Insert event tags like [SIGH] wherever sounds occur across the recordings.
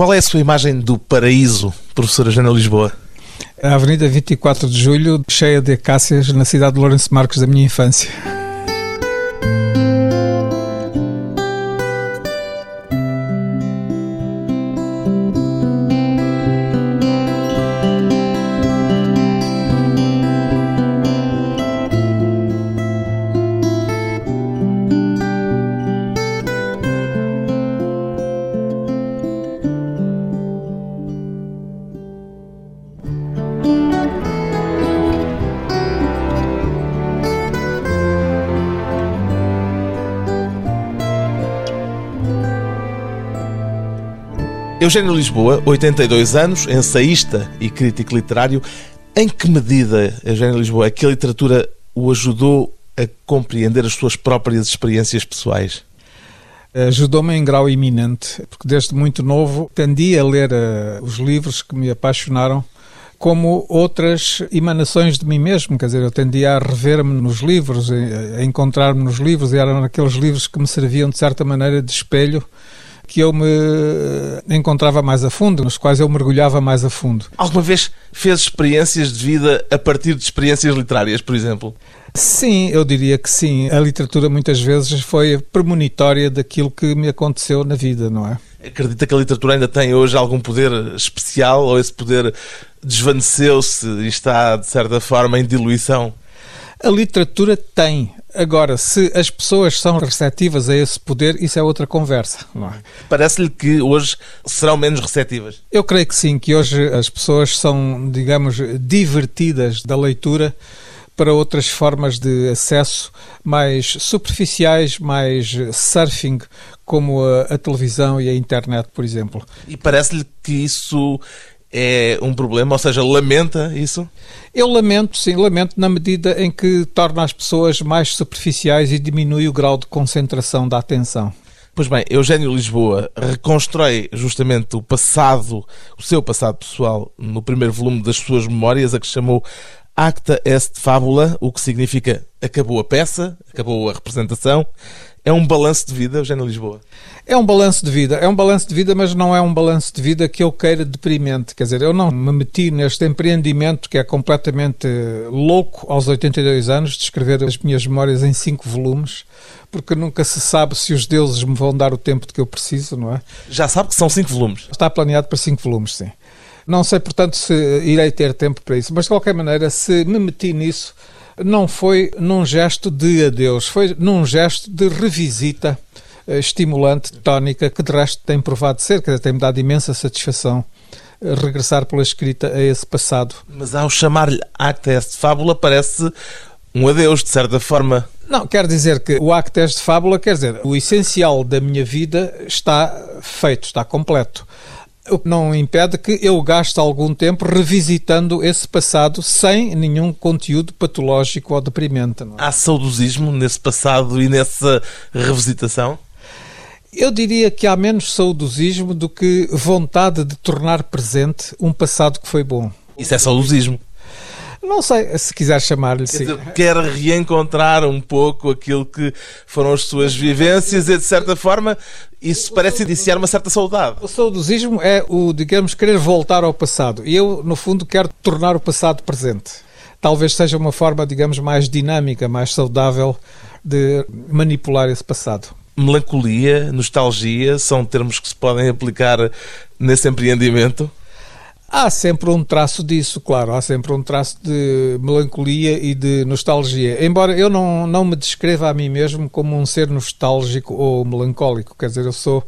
Qual é a sua imagem do paraíso, professora Jana Lisboa? A Avenida 24 de Julho, cheia de acácias, na cidade de Lourenço Marques da minha infância. Eugênio Lisboa, 82 anos, ensaísta e crítico literário. Em que medida, Eugênio Lisboa, é que a literatura o ajudou a compreender as suas próprias experiências pessoais? Ajudou-me em grau iminente, porque desde muito novo tendi a ler uh, os livros que me apaixonaram como outras emanações de mim mesmo, quer dizer, eu tendia a rever-me nos livros, a encontrar-me nos livros, e eram aqueles livros que me serviam de certa maneira de espelho que eu me encontrava mais a fundo, nos quais eu mergulhava mais a fundo. Alguma vez fez experiências de vida a partir de experiências literárias, por exemplo? Sim, eu diria que sim. A literatura muitas vezes foi premonitória daquilo que me aconteceu na vida, não é? Acredita que a literatura ainda tem hoje algum poder especial ou esse poder desvaneceu-se e está, de certa forma, em diluição? A literatura tem. Agora, se as pessoas são receptivas a esse poder, isso é outra conversa. É? Parece-lhe que hoje serão menos receptivas? Eu creio que sim, que hoje as pessoas são, digamos, divertidas da leitura para outras formas de acesso mais superficiais, mais surfing, como a, a televisão e a internet, por exemplo. E parece-lhe que isso é um problema? Ou seja, lamenta isso? Eu lamento, sim, lamento na medida em que torna as pessoas mais superficiais e diminui o grau de concentração da atenção. Pois bem, Eugênio Lisboa reconstrói justamente o passado, o seu passado pessoal, no primeiro volume das suas memórias, a que chamou Acta est fábula, o que significa acabou a peça, acabou a representação. É um balanço de vida, Eugênio Lisboa? É um balanço de vida, é um balanço de vida, mas não é um balanço de vida que eu queira deprimente. Quer dizer, eu não me meti neste empreendimento que é completamente louco aos 82 anos de escrever as minhas memórias em cinco volumes, porque nunca se sabe se os deuses me vão dar o tempo de que eu preciso, não é? Já sabe que são cinco volumes? Está planeado para cinco volumes, sim. Não sei, portanto, se irei ter tempo para isso, mas de qualquer maneira, se me meti nisso, não foi num gesto de adeus, foi num gesto de revisita eh, estimulante, tónica, que de resto tem provado ser, que tem-me dado imensa satisfação eh, regressar pela escrita a esse passado. Mas ao chamar-lhe acta est fábula parece um adeus, de certa forma. Não, quer dizer que o acto est fábula, quer dizer, o essencial da minha vida está feito, está completo. O que não impede que eu gaste algum tempo revisitando esse passado sem nenhum conteúdo patológico ou deprimente. É? Há saudosismo nesse passado e nessa revisitação? Eu diria que há menos saudosismo do que vontade de tornar presente um passado que foi bom. Isso é saudosismo? Não sei, se quiser chamar-lhe assim. Quer reencontrar um pouco aquilo que foram as suas vivências e, de certa forma, isso parece iniciar uma certa saudade. O saudosismo é o, digamos, querer voltar ao passado. E eu, no fundo, quero tornar o passado presente. Talvez seja uma forma, digamos, mais dinâmica, mais saudável de manipular esse passado. Melancolia, nostalgia, são termos que se podem aplicar nesse empreendimento? Há sempre um traço disso, claro, há sempre um traço de melancolia e de nostalgia. Embora eu não, não me descreva a mim mesmo como um ser nostálgico ou melancólico, quer dizer, eu sou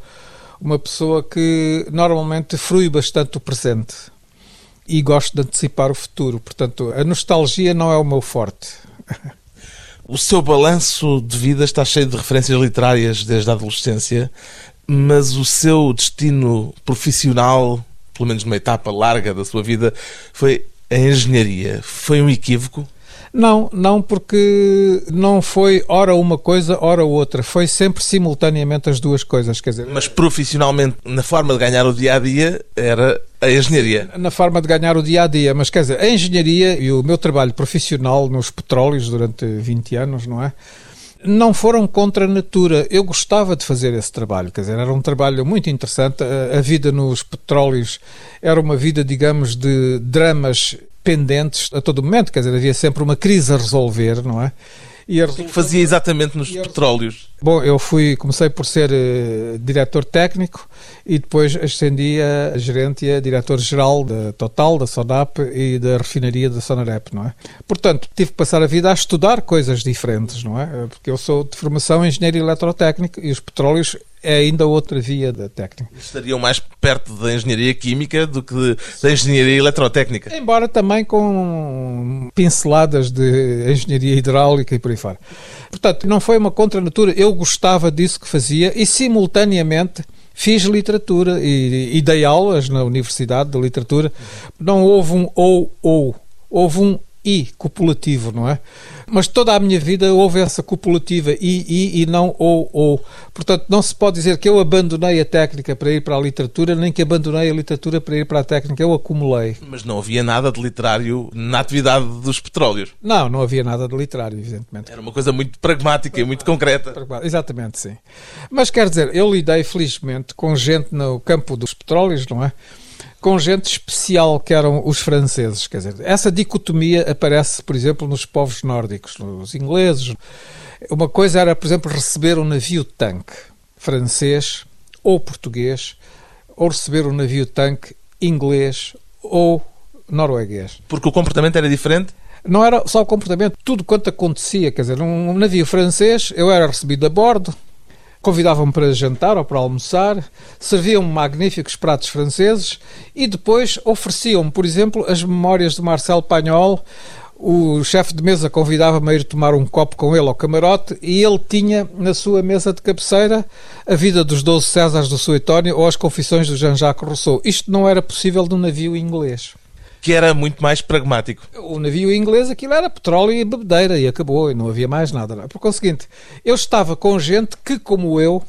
uma pessoa que normalmente frui bastante o presente e gosto de antecipar o futuro. Portanto, a nostalgia não é o meu forte. O seu balanço de vida está cheio de referências literárias desde a adolescência, mas o seu destino profissional pelo menos numa etapa larga da sua vida, foi a engenharia. Foi um equívoco? Não, não, porque não foi ora uma coisa, ora outra. Foi sempre simultaneamente as duas coisas. Quer dizer, Mas profissionalmente, na forma de ganhar o dia a dia, era a engenharia. Na forma de ganhar o dia a dia. Mas quer dizer, a engenharia e o meu trabalho profissional nos petróleos durante 20 anos, não é? Não foram contra a natura. Eu gostava de fazer esse trabalho, quer dizer, era um trabalho muito interessante. A, a vida nos petróleos era uma vida, digamos, de dramas pendentes a todo momento, quer dizer, havia sempre uma crise a resolver, não é? E a resolução... fazia exatamente nos petróleos? Bom, eu fui, comecei por ser uh, diretor técnico e depois ascendi a gerente e a diretor-geral da Total, da Sonap e da refinaria da Sonarep, não é? Portanto, tive que passar a vida a estudar coisas diferentes, não é? Porque eu sou de formação engenheiro eletrotécnico e os petróleos é ainda outra via da técnica. Estariam mais perto da engenharia química do que da engenharia eletrotécnica. Embora também com pinceladas de engenharia hidráulica e por aí fora. Portanto, não foi uma contra-natura. Eu gostava disso que fazia e, simultaneamente, fiz literatura e, e dei aulas na Universidade de Literatura. Não houve um ou-ou, houve um i copulativo, não é? Mas toda a minha vida houve essa copulativa i, i e não ou, ou. Portanto, não se pode dizer que eu abandonei a técnica para ir para a literatura, nem que abandonei a literatura para ir para a técnica, eu acumulei. Mas não havia nada de literário na atividade dos petróleos? Não, não havia nada de literário, evidentemente. Era uma coisa muito pragmática e muito concreta. Exatamente, sim. Mas quer dizer, eu lidei felizmente com gente no campo dos petróleos, não é? Com gente especial que eram os franceses. Quer dizer, essa dicotomia aparece, por exemplo, nos povos nórdicos, nos ingleses. Uma coisa era, por exemplo, receber um navio-tanque francês ou português, ou receber um navio-tanque inglês ou norueguês. Porque o comportamento era diferente? Não era só o comportamento, tudo quanto acontecia. Quer dizer, um navio francês, eu era recebido a bordo, convidavam-me para jantar ou para almoçar, serviam-me magníficos pratos franceses e depois ofereciam-me, por exemplo, as memórias de Marcel Pagnol. O chefe de mesa convidava-me a ir tomar um copo com ele ao camarote e ele tinha na sua mesa de cabeceira a vida dos Doze Césares do Suetónio ou as confissões do Jean-Jacques Rousseau. Isto não era possível num navio inglês que era muito mais pragmático. O navio inglês, aquilo era petróleo e bebedeira e acabou, e não havia mais nada. Por conseguinte, eu estava com gente que, como eu,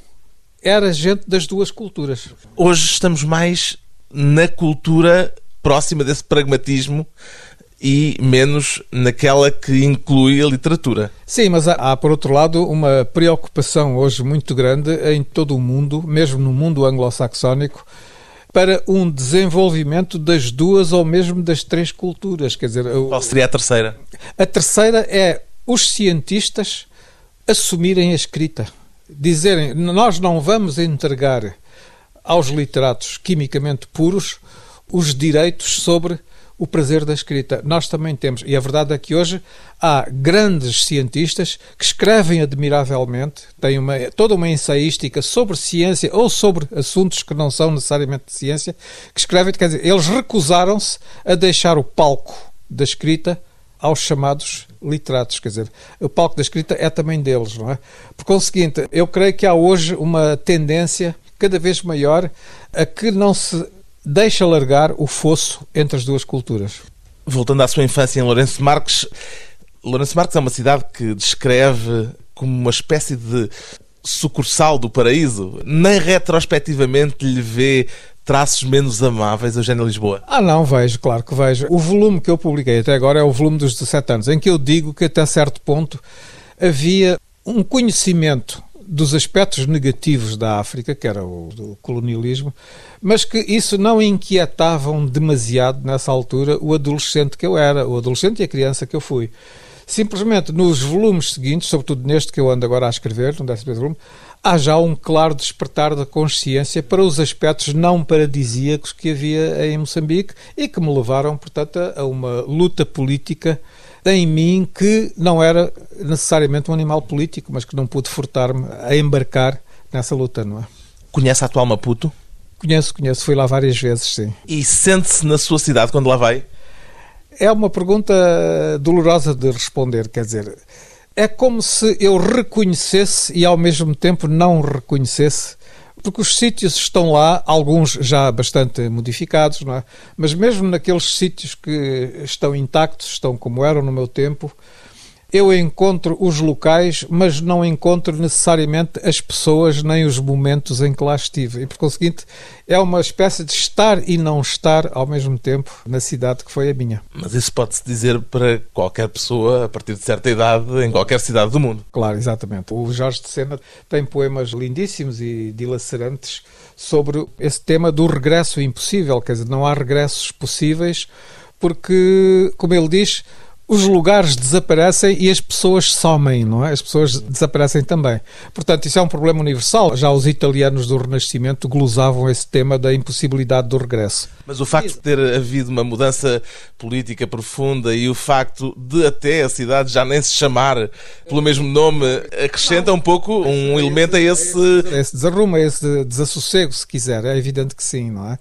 era gente das duas culturas. Hoje estamos mais na cultura próxima desse pragmatismo e menos naquela que inclui a literatura. Sim, mas há, há, por outro lado, uma preocupação hoje muito grande em todo o mundo, mesmo no mundo anglo-saxónico, para um desenvolvimento das duas ou mesmo das três culturas. Quer dizer, qual seria a terceira? A terceira é os cientistas assumirem a escrita, dizerem nós não vamos entregar aos literatos quimicamente puros os direitos sobre o prazer da escrita. Nós também temos, e a verdade é que hoje há grandes cientistas que escrevem admiravelmente, têm uma, toda uma ensaística sobre ciência ou sobre assuntos que não são necessariamente de ciência, que escrevem, quer dizer, eles recusaram-se a deixar o palco da escrita aos chamados literatos, quer dizer, o palco da escrita é também deles, não é? Por conseguinte, eu creio que há hoje uma tendência cada vez maior a que não se deixa largar o fosso entre as duas culturas. Voltando à sua infância em Lourenço Marques, Lourenço Marques é uma cidade que descreve como uma espécie de sucursal do paraíso. Nem retrospectivamente lhe vê traços menos amáveis, Eugênio Lisboa? Ah, não, vejo, claro que vejo. O volume que eu publiquei até agora é o volume dos 17 anos, em que eu digo que até certo ponto havia um conhecimento dos aspectos negativos da África, que era o do colonialismo, mas que isso não inquietavam demasiado nessa altura o adolescente que eu era, o adolescente e a criança que eu fui. Simplesmente nos volumes seguintes, sobretudo neste que eu ando agora a escrever, no 11 volume, há já um claro despertar da consciência para os aspectos não paradisíacos que havia em Moçambique e que me levaram, portanto, a uma luta política em mim que não era necessariamente um animal político, mas que não pude furtar-me a embarcar nessa luta, não é? Conhece a atual Maputo? Conheço, conheço, fui lá várias vezes, sim. E sente-se na sua cidade quando lá vai? É uma pergunta dolorosa de responder, quer dizer, é como se eu reconhecesse e ao mesmo tempo não reconhecesse porque os sítios estão lá, alguns já bastante modificados, não é? mas mesmo naqueles sítios que estão intactos, estão como eram no meu tempo, eu encontro os locais, mas não encontro necessariamente as pessoas nem os momentos em que lá estive. E, por conseguinte, é uma espécie de estar e não estar ao mesmo tempo na cidade que foi a minha. Mas isso pode-se dizer para qualquer pessoa a partir de certa idade, em qualquer cidade do mundo. Claro, exatamente. O Jorge de Sena tem poemas lindíssimos e dilacerantes sobre esse tema do regresso impossível, quer dizer, não há regressos possíveis porque, como ele diz, os lugares desaparecem e as pessoas somem, não é? As pessoas desaparecem também. Portanto, isso é um problema universal. Já os italianos do Renascimento glosavam esse tema da impossibilidade do regresso. Mas o facto de ter havido uma mudança política profunda e o facto de até a cidade já nem se chamar pelo mesmo nome acrescenta um pouco um elemento a esse... Esse desarrumo, a esse desassossego, se quiser. É evidente que sim, não é?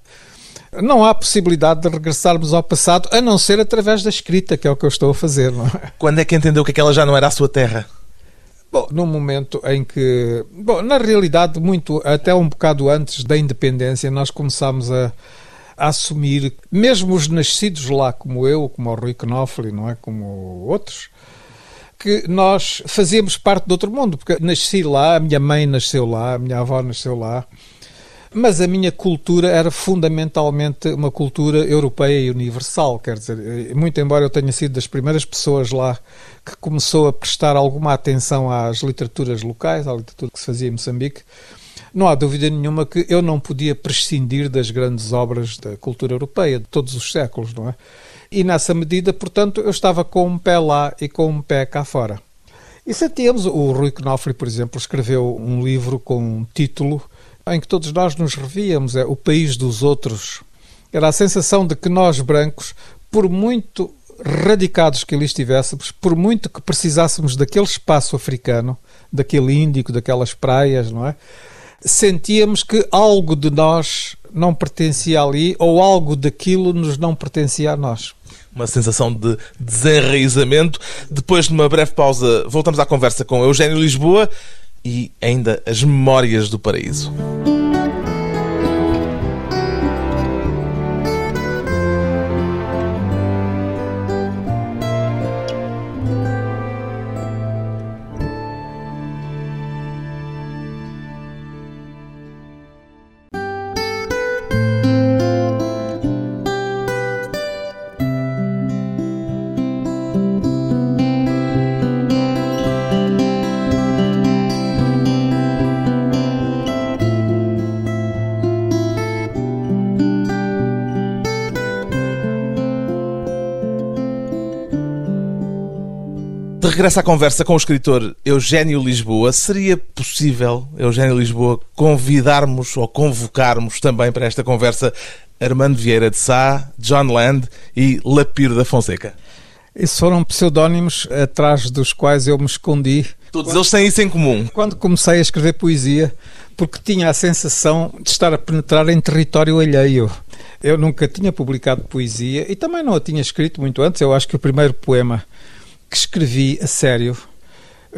Não há possibilidade de regressarmos ao passado, a não ser através da escrita, que é o que eu estou a fazer. É? Quando é que entendeu que aquela já não era a sua terra? Bom, no momento em que, bom, na realidade, muito até um bocado antes da independência, nós começámos a, a assumir, mesmo os nascidos lá, como eu, como o Rui Knopfli, não é, como outros, que nós fazíamos parte de outro mundo, porque nasci lá, a minha mãe nasceu lá, a minha avó nasceu lá. Mas a minha cultura era fundamentalmente uma cultura europeia e universal, quer dizer, muito embora eu tenha sido das primeiras pessoas lá que começou a prestar alguma atenção às literaturas locais, à literatura que se fazia em Moçambique, não há dúvida nenhuma que eu não podia prescindir das grandes obras da cultura europeia de todos os séculos, não é? E nessa medida, portanto, eu estava com um pé lá e com um pé cá fora. E sentíamos, o Rui Knofri, por exemplo, escreveu um livro com um título em que todos nós nos revíamos, é o país dos outros. Era a sensação de que nós, brancos, por muito radicados que ali estivéssemos, por muito que precisássemos daquele espaço africano, daquele índico, daquelas praias, não é? Sentíamos que algo de nós não pertencia ali ou algo daquilo nos não pertencia a nós. Uma sensação de desenraizamento. Depois de uma breve pausa, voltamos à conversa com Eugênio Lisboa e ainda as memórias do paraíso. De regresso à conversa com o escritor Eugênio Lisboa, seria possível, Eugênio Lisboa, convidarmos ou convocarmos também para esta conversa Armando Vieira de Sá, John Land e Lapiro da Fonseca? Esses foram pseudónimos atrás dos quais eu me escondi. Todos quando, eles têm isso em comum. Quando comecei a escrever poesia, porque tinha a sensação de estar a penetrar em território alheio. Eu nunca tinha publicado poesia e também não a tinha escrito muito antes. Eu acho que o primeiro poema que escrevi a sério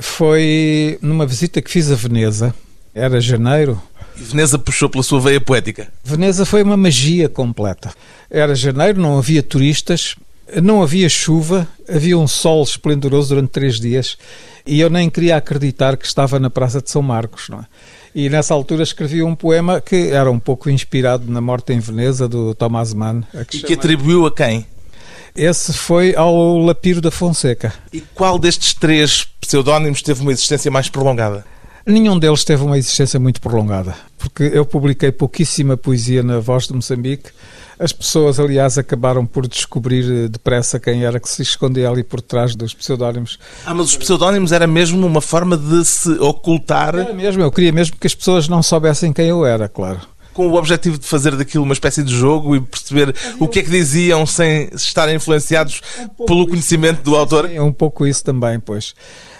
foi numa visita que fiz a Veneza. Era janeiro. E Veneza puxou pela sua veia poética? Veneza foi uma magia completa. Era janeiro, não havia turistas, não havia chuva, havia um sol esplendoroso durante três dias e eu nem queria acreditar que estava na Praça de São Marcos. Não é? E nessa altura escrevi um poema que era um pouco inspirado na Morte em Veneza, do Thomas Mann. E que atribuiu a quem? Esse foi ao Lapiro da Fonseca. E qual destes três pseudónimos teve uma existência mais prolongada? Nenhum deles teve uma existência muito prolongada, porque eu publiquei pouquíssima poesia na Voz de Moçambique. As pessoas, aliás, acabaram por descobrir eh, depressa quem era que se escondia ali por trás dos pseudónimos. Ah, mas os pseudónimos era mesmo uma forma de se ocultar? Era mesmo, eu queria mesmo que as pessoas não soubessem quem eu era, claro com o objetivo de fazer daquilo uma espécie de jogo e perceber o que é que diziam sem estarem influenciados um pelo conhecimento isso. do autor? É um pouco isso também, pois.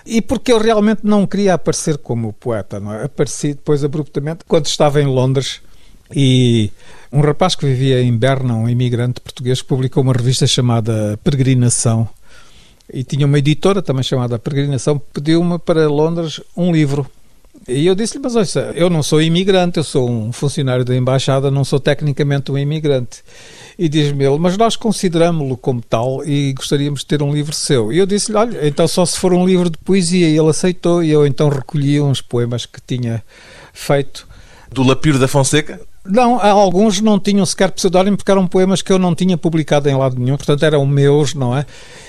E porque eu realmente não queria aparecer como poeta, não é? Apareci depois abruptamente quando estava em Londres e um rapaz que vivia em Berna, um imigrante português, publicou uma revista chamada Peregrinação e tinha uma editora também chamada Peregrinação, pediu-me para Londres um livro E eu disse-lhe, mas olha, eu não sou imigrante, eu sou um funcionário da embaixada, não sou tecnicamente um imigrante. E diz-me ele, mas nós consideramos-lo como tal e gostaríamos de ter um livro seu. E eu disse-lhe, olha, então só se for um livro de poesia. E ele aceitou e eu então recolhi uns poemas que tinha feito. Do Lapiro da Fonseca? Não, alguns não tinham sequer pseudónimo porque eram poemas que eu não tinha publicado em lado nenhum, portanto eram meus, não é?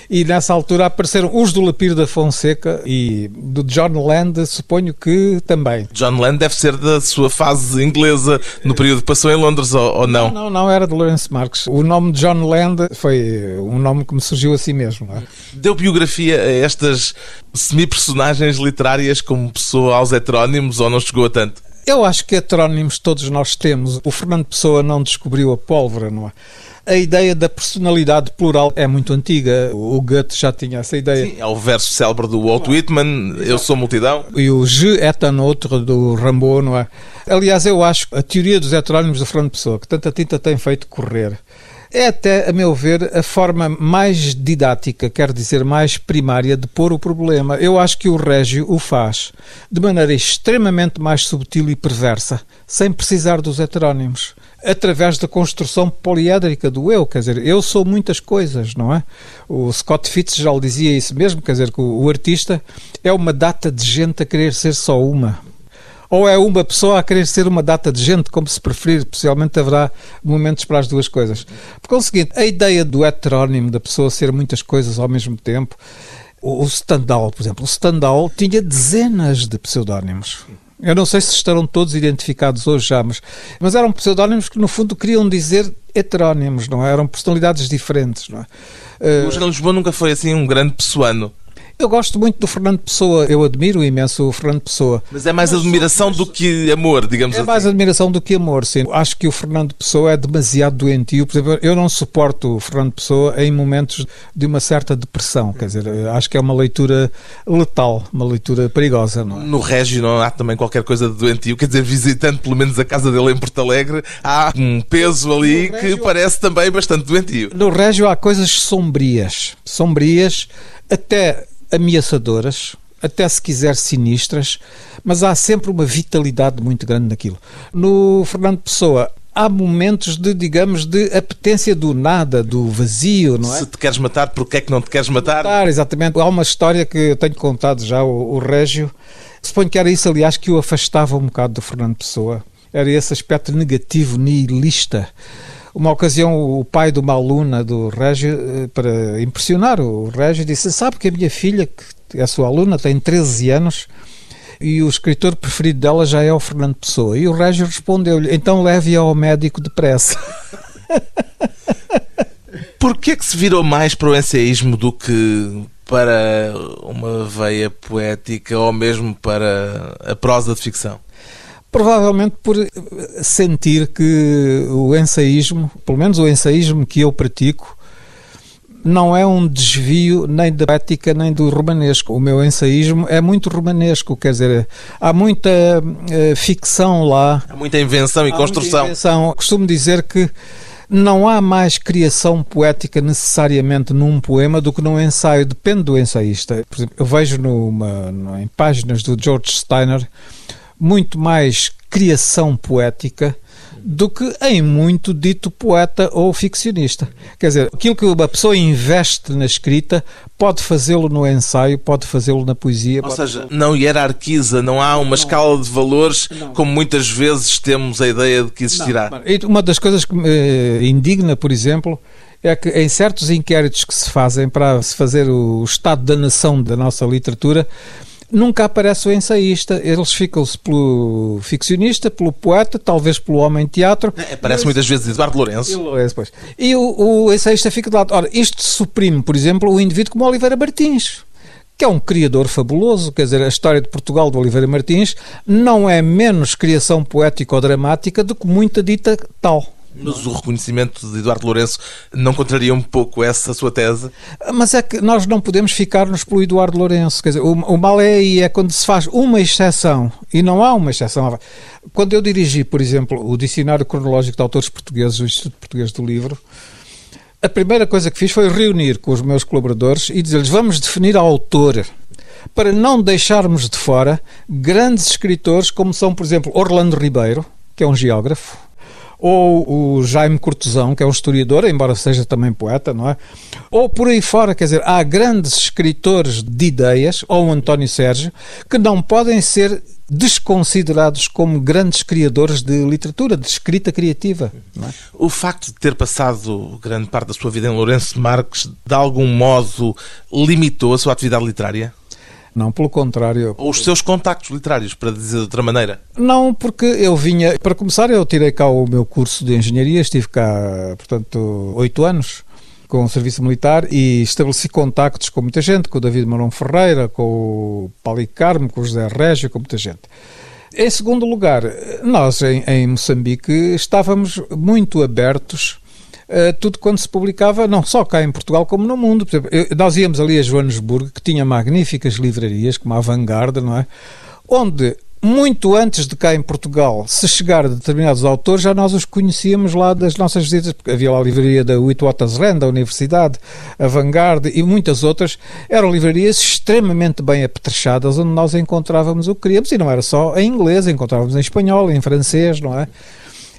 E nessa altura apareceram os do Lapiro da Fonseca e do John Land, suponho que também. John Land deve ser da sua fase inglesa no período que passou em Londres, ou, ou não? não? Não, não, era de Lawrence Marks. O nome de John Land foi um nome que me surgiu assim mesmo. É? Deu biografia a estas semi-personagens literárias como pessoa aos heterónimos ou não chegou a tanto? Eu acho que heterónimos todos nós temos. O Fernando Pessoa não descobriu a pólvora, não é? A ideia da personalidade plural é muito antiga. O Goethe já tinha essa ideia. Sim, é o verso célebre do Walt Whitman, Eu sou multidão. E o Je est un autre, do Rambo, não é? Aliás, eu acho a teoria dos heterónimos do Fernando Pessoa, que tanta tinta tem feito correr, é até, a meu ver, a forma mais didática, quer dizer, mais primária de pôr o problema. Eu acho que o Régio o faz de maneira extremamente mais subtil e perversa, sem precisar dos heterónimos, através da construção poliédrica do eu. Quer dizer, eu sou muitas coisas, não é? O Scott Fitzgerald dizia isso mesmo, quer dizer, que o, o artista é uma data de gente a querer ser só uma ou é uma pessoa a querer ser uma data de gente, como se preferir, possivelmente haverá momentos para as duas coisas. Porque é o seguinte, a ideia do heterónimo, da pessoa ser muitas coisas ao mesmo tempo, o Stendhal, por exemplo, o Stendhal tinha dezenas de pseudónimos. Eu não sei se estarão todos identificados hoje já, mas, mas eram pseudónimos que no fundo queriam dizer heterónimos, não é? Eram personalidades diferentes, não é? O Jean Lisboa nunca foi assim um grande pessoano. Eu gosto muito do Fernando Pessoa, eu admiro imenso o Fernando Pessoa. Mas é mais admiração do que amor, digamos é assim. É mais admiração do que amor, sim. Acho que o Fernando Pessoa é demasiado doentio. Por exemplo, eu não suporto o Fernando Pessoa em momentos de uma certa depressão. Quer dizer, acho que é uma leitura letal, uma leitura perigosa. Não é? No Régio não há também qualquer coisa de doentio. Quer dizer, visitando pelo menos a casa dele em Porto Alegre, há um peso ali Régio, que parece também bastante doentio. No Régio há coisas sombrias. Sombrias até ameaçadoras, até se quiser sinistras, mas há sempre uma vitalidade muito grande naquilo. No Fernando Pessoa há momentos de, digamos, de apetência do nada, do vazio, não é? Se te queres matar, porquê é que não te queres matar? matar exatamente. Há uma história que eu tenho contado já, o, o Régio. Suponho que era isso, aliás, que o afastava um bocado do Fernando Pessoa. Era esse aspecto negativo, nihilista uma ocasião, o pai de uma aluna do Régio, eh, para impressionar o Régio, disse: Sabe que a minha filha, que é sua aluna, tem 13 anos e o escritor preferido dela já é o Fernando Pessoa. E o Régio respondeu-lhe: Então leve-a ao médico depressa. [LAUGHS] Porquê é que se virou mais para o ensaísmo do que para uma veia poética ou mesmo para a prosa de ficção? Provavelmente por sentir que o ensaísmo, pelo menos o ensaísmo que eu pratico, não é um desvio nem da ética nem do romanesco. O meu ensaísmo é muito romanesco, quer dizer, há muita uh, ficção lá. Há muita invenção e há construção. Invenção. Costumo dizer que não há mais criação poética necessariamente num poema do que num ensaio, depende do ensaísta. Por exemplo, eu vejo numa, em páginas do George Steiner muito mais criação poética do que em muito dito poeta ou ficcionista. Quer dizer, aquilo que uma pessoa investe na escrita pode fazê-lo no ensaio, pode fazê-lo na poesia. Ou seja, não hierarquiza, não há uma não. escala de valores não. como muitas vezes temos a ideia de que existirá. Não. Uma das coisas que me eh, indigna, por exemplo, é que em certos inquéritos que se fazem para se fazer o estado da nação da nossa literatura, nunca aparece o ensaísta. Eles ficam-se pelo ficcionista, pelo poeta, talvez pelo homem de teatro. É, aparece muitas vezes Eduardo Lourenço. E, Lourenço, e o, o ensaísta fica de lado. Ora, isto suprime, por exemplo, o indivíduo como Oliveira Martins que é um criador fabuloso, quer dizer, a história de Portugal de Oliveira Martins não é menos criação poética ou dramática do que muita dita tal. Mas o reconhecimento de Eduardo Lourenço não contraria um pouco essa sua tese? Mas é que nós não podemos ficar-nos pelo Eduardo Lourenço. Quer dizer, o, o mal é aí, é quando se faz uma exceção, e não há uma exceção. Quando eu dirigi, por exemplo, o Dicionário Cronológico de Autores Portugueses, o Instituto Português do Livro, a primeira coisa que fiz foi reunir com os meus colaboradores e dizer-lhes: vamos definir a autor. para não deixarmos de fora grandes escritores como são, por exemplo, Orlando Ribeiro, que é um geógrafo, ou o Jaime Cortesão, que é um historiador, embora seja também poeta, não é? Ou por aí fora, quer dizer, há grandes escritores de ideias, ou o António Sérgio, que não podem ser desconsiderados como grandes criadores de literatura, de escrita criativa. É? O facto de ter passado grande parte da sua vida em Lourenço Marques, de algum modo, limitou a sua atividade literária? Não, pelo contrário. Ou os seus contactos literários, para dizer de outra maneira? Não, porque eu vinha. Para começar, eu tirei cá o meu curso de engenharia, estive cá, portanto, oito anos com o serviço militar e estabeleci contactos com muita gente, com o David Marão Ferreira, com o Palicarmo, com o José Régio, com muita gente. Em segundo lugar, nós em, em Moçambique estávamos muito abertos Uh, tudo quando se publicava, não só cá em Portugal como no mundo. Exemplo, nós íamos ali a Joanesburgo, que tinha magníficas livrarias, como a Vanguard, não é? Onde muito antes de cá em Portugal se chegar a determinados autores, já nós os conhecíamos lá das nossas visitas, porque havia lá a livraria da Witwatersrand, da Universidade, a Vanguard e muitas outras, eram livrarias extremamente bem apetrechadas, onde nós encontrávamos o que queríamos, e não era só em inglês, encontrávamos em espanhol, em francês, não é?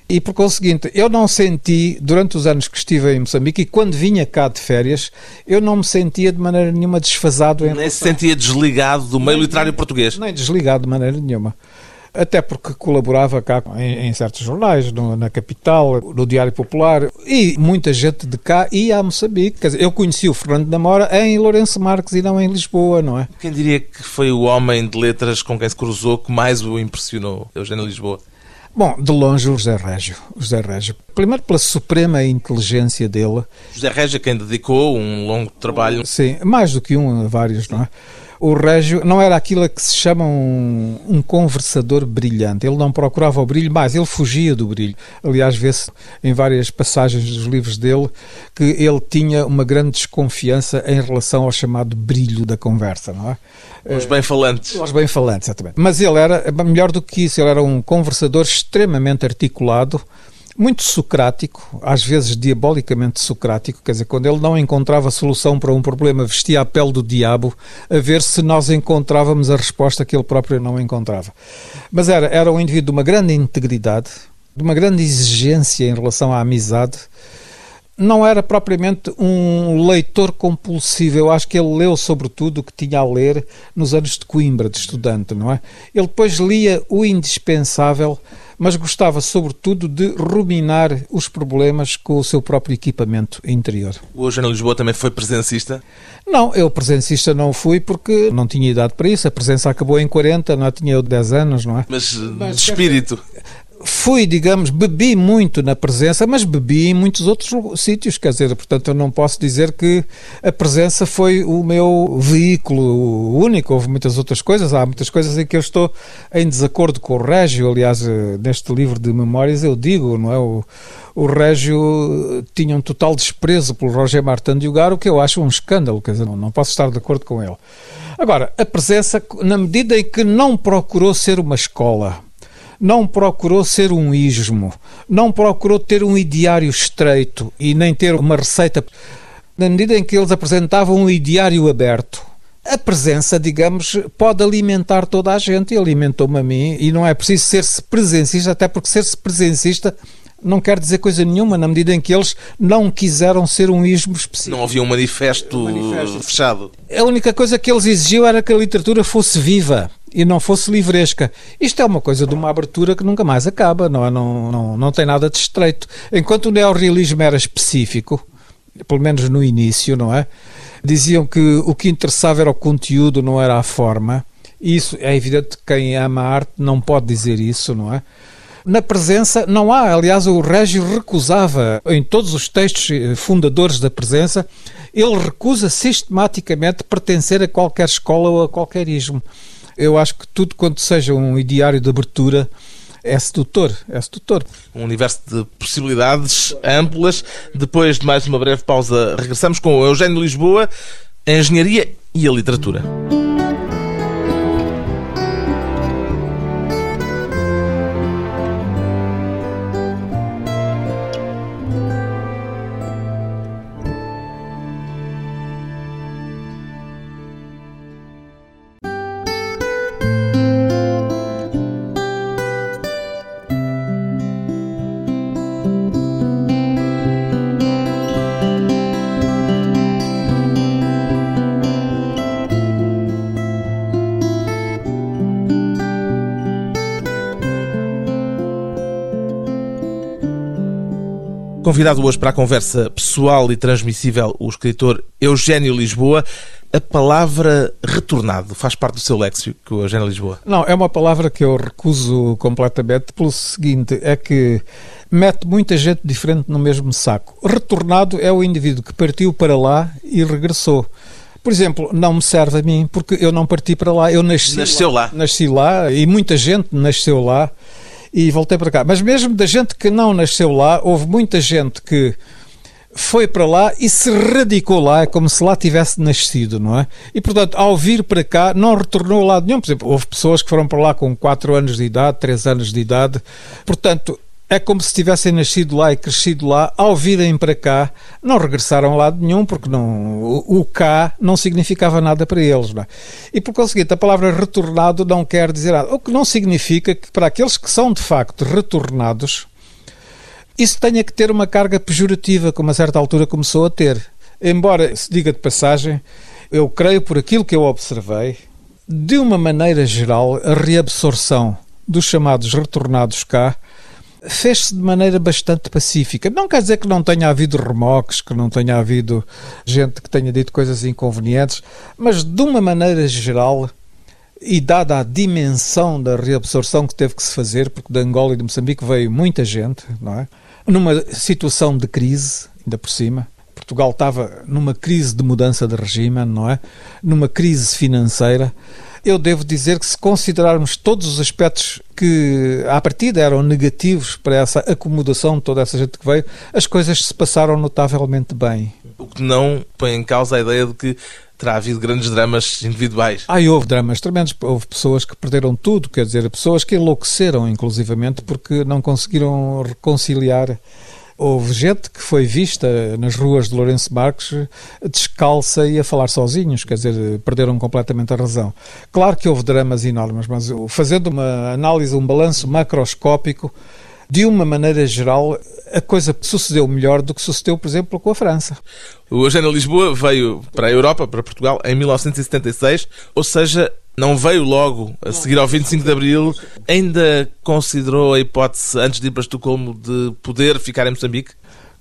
E por conseguinte, eu não senti, durante os anos que estive em Moçambique e quando vinha cá de férias, eu não me sentia de maneira nenhuma desfasado. Em nem se sentia desligado do meio nem, literário português? Nem desligado de maneira nenhuma. Até porque colaborava cá em, em certos jornais, no, na capital, no Diário Popular, e muita gente de cá ia a Moçambique. Quer dizer, eu conheci o Fernando Namora em Lourenço Marques e não em Lisboa, não é? Quem diria que foi o homem de letras com quem se cruzou que mais o impressionou, Eugênio Lisboa? Bom, de longe o José Régio. O José Régio. Primeiro pela suprema inteligência dele. José Régio, quem dedicou um longo trabalho. Sim, mais do que um, vários, não é? O Régio não era aquilo que se chama um, um, conversador brilhante. Ele não procurava o brilho mais, ele fugia do brilho. Aliás, vê-se em várias passagens dos livros dele que ele tinha uma grande desconfiança em relação ao chamado brilho da conversa, não é? Os bem-falantes. Os bem-falantes, exatamente. Mas ele era melhor do que isso, ele era um conversador extremamente articulado muito socrático, às vezes diabolicamente socrático, quer dizer, quando ele não encontrava solução para um problema, vestia a pele do diabo a ver se nós encontrávamos a resposta que ele próprio não encontrava. Mas era, era um indivíduo de uma grande integridade, de uma grande exigência em relação à amizade. Não era propriamente um leitor compulsivo. Eu acho que ele leu sobretudo o que tinha a ler nos anos de Coimbra, de estudante, não é? Ele depois lia o indispensável mas gostava sobretudo de ruminar os problemas com o seu próprio equipamento interior. O Eugênio Lisboa também foi presencista? Não, eu presencista não fui porque não tinha idade para isso. A presença acabou em 40, não é? tinha eu 10 anos, não é? Mas, mas de espírito? Fui, digamos, bebi muito na presença, mas bebi em muitos outros sítios, quer dizer, portanto eu não posso dizer que a presença foi o meu veículo único, houve muitas outras coisas, há muitas coisas em que eu estou em desacordo com o Régio, aliás, eh, neste livro de memórias eu digo, não é, o, o Régio tinha um total desprezo pelo Roger Martin de Ugar, o que eu acho um escândalo, quer dizer, não, não posso estar de acordo com ele. Agora, a presença, na medida em que não procurou ser uma escola, não procurou ser um ismo, não procurou ter um ideário estreito e nem ter uma receita. Na medida em que eles apresentavam um ideário aberto, a presença, digamos, pode alimentar toda a gente e alimentou-me a mim e não é preciso ser-se presencista, até porque ser-se presencista não quer dizer coisa nenhuma na medida em que eles não quiseram ser um ismo específico. Não havia um manifesto, um manifesto, fechado. A única coisa que eles exigiam era que a literatura fosse viva e não fosse livresca. Isto é uma coisa de uma abertura que nunca mais acaba, não, é? não, não, não tem nada de estreito. Enquanto o neorrealismo era específico, pelo menos no início, não é? Diziam que o que interessava era o conteúdo, não era a forma. Isso é evidente que quem ama a arte não pode dizer isso, não é? Na presença não há, aliás, o Régio recusava em todos os textos eh, fundadores da presença, ele recusa sistematicamente pertencer a qualquer escola ou a qualquer ismo. Eu acho que tudo quanto seja um ideário de abertura é sedutor, é sedutor. Um universo de possibilidades amplas. Depois de mais uma breve pausa, regressamos com o Eugênio Lisboa, a engenharia e a literatura. Convidado hoje para a conversa pessoal e transmissível o escritor Eugênio Lisboa. A palavra retornado faz parte do seu léxico, o Eugênio Lisboa? Não, é uma palavra que eu recuso completamente pelo seguinte, é que mete muita gente diferente no mesmo saco. Retornado é o indivíduo que partiu para lá e regressou. Por exemplo, não me serve a mim, porque eu não parti para lá, eu nasci Nasceu lá. lá. Nasci lá e muita gente nasceu lá e voltei para cá. Mas mesmo da gente que não nasceu lá, houve muita gente que foi para lá e se radicou lá, é como se lá tivesse nascido, não é? E portanto, ao vir para cá, não retornou lado nenhum. Por exemplo, houve pessoas que foram para lá com 4 anos de idade, 3 anos de idade. Portanto, é como se tivessem nascido lá e crescido lá, ao virem para cá, não regressaram a lado nenhum, porque não, o, cá não significava nada para eles. É? E por conseguinte, a palavra retornado não quer dizer nada. O que não significa que para aqueles que são de facto retornados, isso tenha que ter uma carga pejorativa, como a certa altura começou a ter. Embora se diga de passagem, eu creio, por aquilo que eu observei, de uma maneira geral, a reabsorção dos chamados retornados cá fez-se de maneira bastante pacífica. Não quer dizer que não tenha havido remoques, que não tenha havido gente que tenha dito coisas inconvenientes, mas de uma maneira geral, e dada a dimensão da reabsorção que teve que se fazer, porque de Angola e de Moçambique veio muita gente, não é? Numa situação de crise, ainda por cima. Portugal estava numa crise de mudança de regime, não é? Numa crise financeira eu devo dizer que se considerarmos todos os aspectos que à partida eram negativos para essa acomodação de toda essa gente que veio, as coisas se passaram notavelmente bem. O que não põe em causa a ideia de que terá havido grandes dramas individuais. Ah, houve dramas tremendos. Houve pessoas que perderam tudo, quer dizer, pessoas que enlouqueceram, inclusivamente, porque não conseguiram reconciliar Houve gente que foi vista nas ruas de Lourenço Marques descalça e a falar sozinhos, quer dizer, perderam completamente a razão. Claro que houve dramas enormes, mas fazendo uma análise, um balanço macroscópico, de uma maneira geral, a coisa sucedeu melhor do que sucedeu, por exemplo, com a França. O Eugênio Lisboa veio para a Europa, para Portugal, em 1976, ou seja, não veio logo a seguir ao 25 de Abril, ainda considerou a hipótese, antes de ir para Estocolmo, de poder ficar em Moçambique?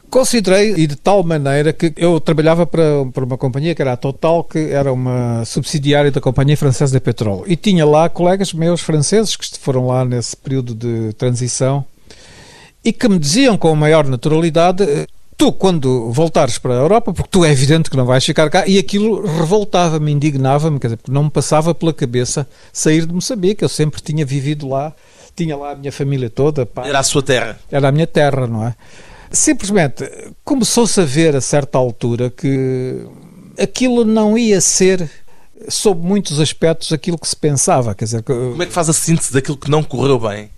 Considerei, e de tal maneira que eu trabalhava para, para uma companhia que era a Total, que era uma subsidiária da Companhia Francesa de Petróleo. E tinha lá colegas meus franceses que foram lá nesse período de transição e que me diziam com a maior naturalidade tu, quando voltares para a Europa, porque tu é evidente que não vais ficar cá, e aquilo revoltava-me, indignava-me, quer dizer, porque não me passava pela cabeça sair de Moçambique, eu sempre tinha vivido lá, tinha lá a minha família toda. Pá. Era a sua terra. Era a minha terra, não é? Simplesmente começou-se a ver a certa altura que aquilo não ia ser sob muitos aspectos aquilo que se pensava, quer dizer, como é que faz a síntese daquilo que não correu bem?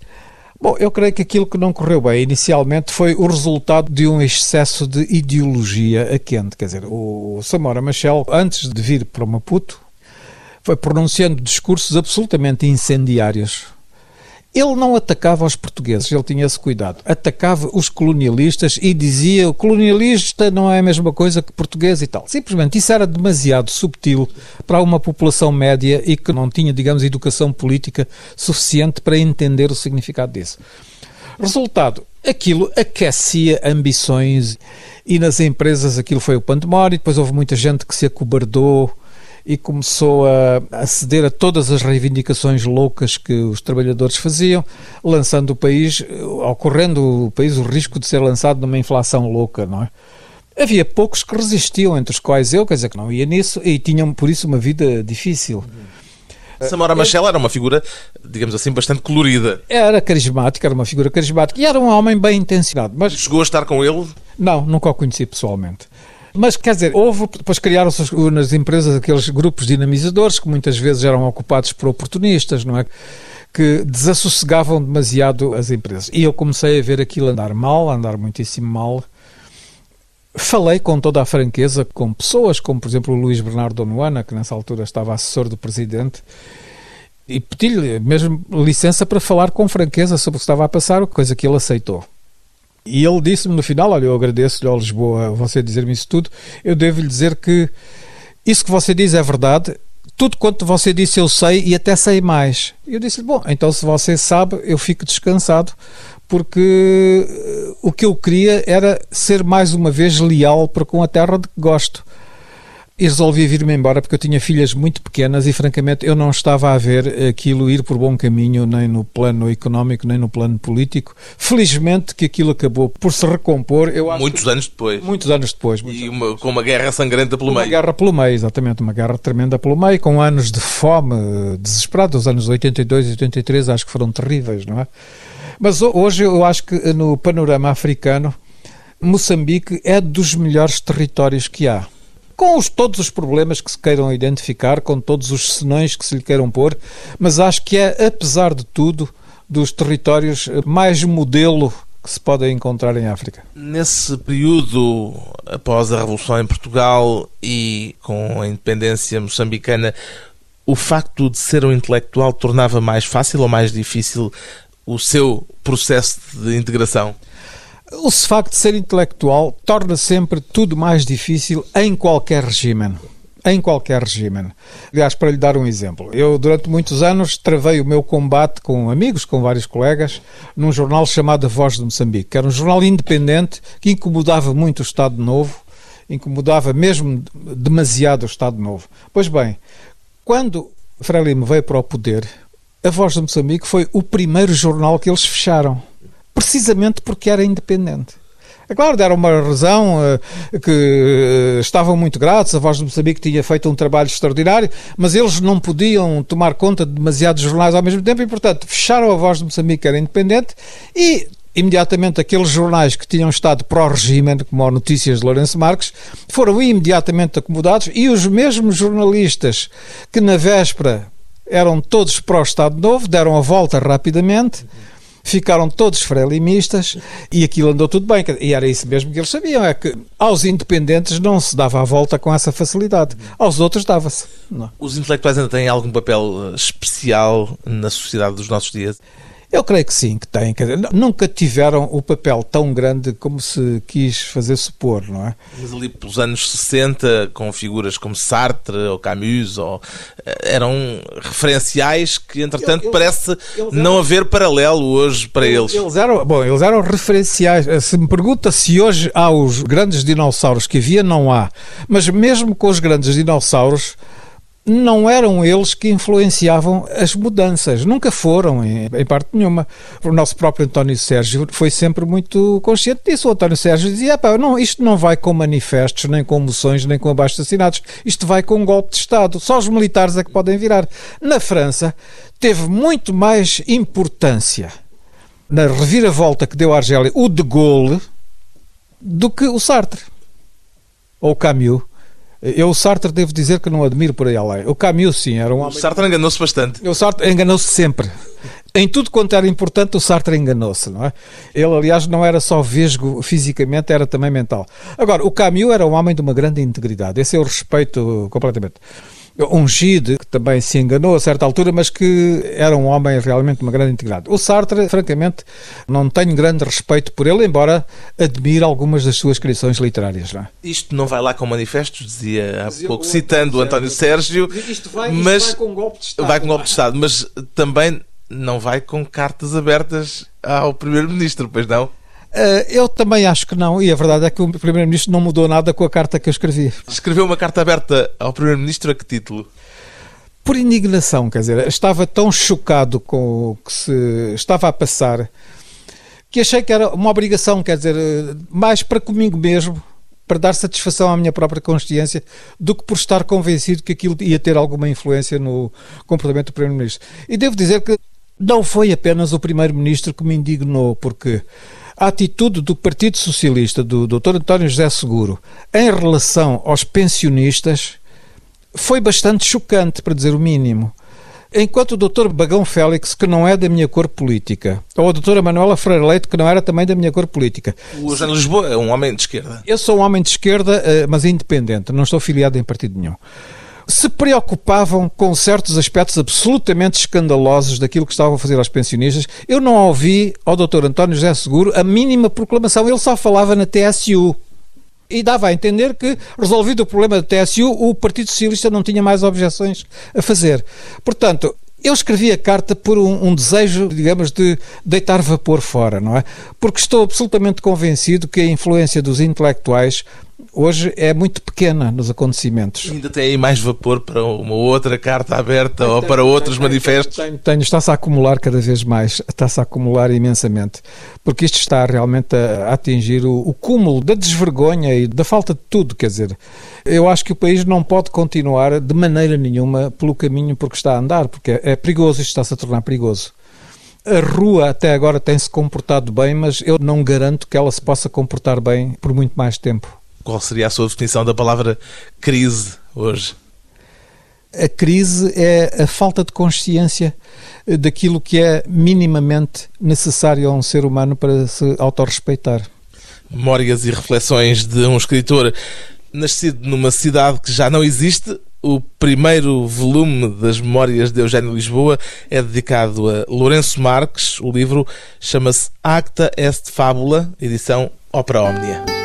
Bom, eu creio que aquilo que não correu bem inicialmente foi o resultado de um excesso de ideologia a quente. Quer dizer, o Samora Machel, antes de vir para Maputo, foi pronunciando discursos absolutamente incendiários ele não atacava os portugueses, ele tinha esse cuidado. Atacava os colonialistas e dizia o colonialista não é a mesma coisa que português e tal. Simplesmente isso era demasiado subtil para uma população média e que não tinha, digamos, educação política suficiente para entender o significado disso. Resultado, aquilo aquecia ambições e nas empresas aquilo foi o pandemónio, depois houve muita gente que se acobardou e começou a, a ceder a todas as reivindicações loucas que os trabalhadores faziam, lançando o país, ocorrendo o país o risco de ser lançado numa inflação louca, não é? Havia poucos que resistiam, entre os quais eu, quer dizer, que não ia nisso, e tinham por isso uma vida difícil. Samora Machel era uma figura, digamos assim, bastante colorida. Era carismática, era uma figura carismática e era um homem bem intencionado. Mas... Chegou a estar com ele? Não, nunca o conheci pessoalmente. Mas quer dizer, houve, depois criaram-se nas empresas aqueles grupos dinamizadores que muitas vezes eram ocupados por oportunistas, não é? Que desassossegavam demasiado as empresas. E eu comecei a ver aquilo andar mal, andar muitíssimo mal. Falei com toda a franqueza com pessoas, como por exemplo o Luís Bernardo Onuana, que nessa altura estava assessor do presidente, e pedi-lhe mesmo licença para falar com franqueza sobre o que estava a passar, coisa que ele aceitou. E ele disse-me no final: Olha, eu agradeço-lhe ao Lisboa você dizer-me isso tudo. Eu devo-lhe dizer que isso que você diz é verdade. Tudo quanto você disse eu sei e até sei mais. Eu disse-lhe: Bom, então se você sabe, eu fico descansado, porque eh, o que eu queria era ser mais uma vez leal para com a terra de que gosto e resolvi vir-me embora porque eu tinha filhas muito pequenas e, francamente, eu não estava a ver aquilo ir por bom caminho, nem no plano económico, nem no plano político. Felizmente que aquilo acabou por se recompor. Eu muitos que... anos depois. Muitos anos depois. Muitos e uma, com uma guerra sangrenta pelo uma meio. Uma guerra pelo meio, exatamente. Uma guerra tremenda pelo meio, com anos de fome desesperada. Os anos 82 e 83 acho que foram terríveis, não é? Mas hoje eu acho que no panorama africano, Moçambique é dos melhores territórios que há com os, todos os problemas que se queiram identificar, com todos os senões que se lhe queiram pôr, mas acho que é, apesar de tudo, dos territórios mais modelo que se podem encontrar em África. Nesse período, após a Revolução em Portugal e com a independência moçambicana, o facto de ser um intelectual tornava mais fácil ou mais difícil o seu processo de integração? O facto de ser intelectual torna sempre tudo mais difícil em qualquer regime. Em qualquer regime. Aliás, para lhe dar um exemplo, eu durante muitos anos travei o meu combate com amigos, com vários colegas, num jornal chamado A Voz de Moçambique, que era um jornal independente que incomodava muito o Estado Novo, incomodava mesmo demasiado o Estado Novo. Pois bem, quando Frelimo veio para o poder, A Voz de Moçambique foi o primeiro jornal que eles fecharam precisamente porque era independente. É claro, deram uma razão uh, que uh, estavam muito gratos, a Voz de Moçambique tinha feito um trabalho extraordinário, mas eles não podiam tomar conta de demasiados jornais ao mesmo tempo e, portanto, fecharam a Voz de Moçambique, que era independente, e imediatamente aqueles jornais que tinham estado pró-regime, como a Notícias de Lourenço Marques, foram imediatamente acomodados e os mesmos jornalistas que na véspera eram todos pró-Estado Novo, deram a volta rapidamente ficaram todos frelimistas e aquilo andou tudo bem. E era isso mesmo que eles sabiam, é que aos independentes não se dava a volta com essa facilidade, aos outros dava-se. Os intelectuais ainda têm algum papel especial na sociedade dos nossos dias? Eu creio que sim, que têm. nunca tiveram o papel tão grande como se quis fazer supor, não é? Mas ali pelos anos 60, com figuras como Sartre ou Camus, ou, eh, eram referenciais que, entretanto, eu, eu, parece não eram, haver paralelo hoje para eles. Eles eram, bom, eles eram referenciais. Eh, se me pergunta se hoje há os grandes dinossauros que havia, não há. Mas mesmo com os grandes dinossauros, não eram eles que influenciavam as mudanças, nunca foram, em, em, parte nenhuma. O nosso próprio António Sérgio foi sempre muito consciente disso. O António Sérgio dizia: não, isto não vai com manifestos, nem com moções, nem com abaixo assinados, isto vai com um golpe de Estado. Só os militares é que podem virar. Na França, teve muito mais importância na reviravolta que deu a Argélia o de Gaulle do que o Sartre ou o Camus. Eu, o Sartre, devo dizer que não admiro por aí além. O Camus, sim, era um homem... O Sartre enganou-se bastante. O Sartre enganou-se sempre. Em tudo quanto era importante, o Sartre enganou-se, não é? Ele, aliás, não era só vesgo fisicamente, era também mental. Agora, o Camus era um homem de uma grande integridade. Esse eu respeito completamente um Gide, que também se enganou a certa altura, mas que era um homem realmente de uma grande integridade. O Sartre, francamente, não tenho grande respeito por ele, embora admire algumas das suas criações literárias. Não é? Isto não vai lá com manifestos, dizia há dizia pouco, citando o António Sérgio, isto vai, mas isto vai com um golpe de Estado. Vai com um golpe de Estado, mas também não vai com cartas abertas ao Primeiro-Ministro, pois não? Eh, eu também acho que não, e a verdade é que o Primeiro-Ministro não mudou nada com a carta que eu escrevi. Escreveu uma carta aberta ao Primeiro-Ministro a que título? Por indignação, quer dizer, estava tão chocado com o que se estava a passar que achei que era uma obrigação, quer dizer, mais para comigo mesmo, para dar satisfação à minha própria consciência, do que por estar convencido que aquilo ia ter alguma influência no comportamento do Primeiro-Ministro. E devo dizer que não foi apenas o Primeiro-Ministro que me indignou, porque a atitude do Partido Socialista, do Dr. António José Seguro, em relação aos pensionistas, foi bastante chocante, para dizer o mínimo. Enquanto o Dr. Bagão Félix, que não é da minha cor política, ou a Dra. Manuela Freire Leite, que não era também da minha cor política. O José Lisboa é um homem de esquerda. Eu sou um homem de esquerda, eh, mas independente, não estou filiado em partido nenhum se preocupavam com certos aspectos absolutamente escandalosos daquilo que estavam a fazer aos pensionistas. Eu não ouvi ao Dr. António José Seguro a mínima proclamação, ele só falava na TSU. E dava a entender que, resolvido o problema da TSU, o Partido Socialista não tinha mais objeções a fazer. Portanto, Eu escrevi a carta por um, um, desejo, digamos, de deitar vapor fora, não é? Porque estou absolutamente convencido que a influência dos intelectuais hoje é muito pequena nos acontecimentos. Ainda tem aí mais vapor para uma outra carta aberta tenho, ou para outros tenho, manifestos? Tenho, tenho, está-se a acumular cada vez mais, está-se a acumular imensamente, porque isto está realmente a, atingir o, o cúmulo da desvergonha e da falta de tudo, quer dizer, eu acho que o país não pode continuar de maneira nenhuma pelo caminho porque está a andar, porque é, é perigoso, isto está-se a tornar perigoso. A rua até agora tem-se comportado bem, mas eu não garanto que ela se possa comportar bem por muito mais tempo. Qual seria a sua definição da palavra crise hoje? A crise é a falta de consciência daquilo que é minimamente necessário a um ser humano para se autorrespeitar. Memórias e reflexões de um escritor nascido numa cidade que já não existe. O primeiro volume das Memórias de Eugênio Lisboa é dedicado a Lourenço Marques. O livro chama-se Acta Est Fábula, edição Opera Omnia.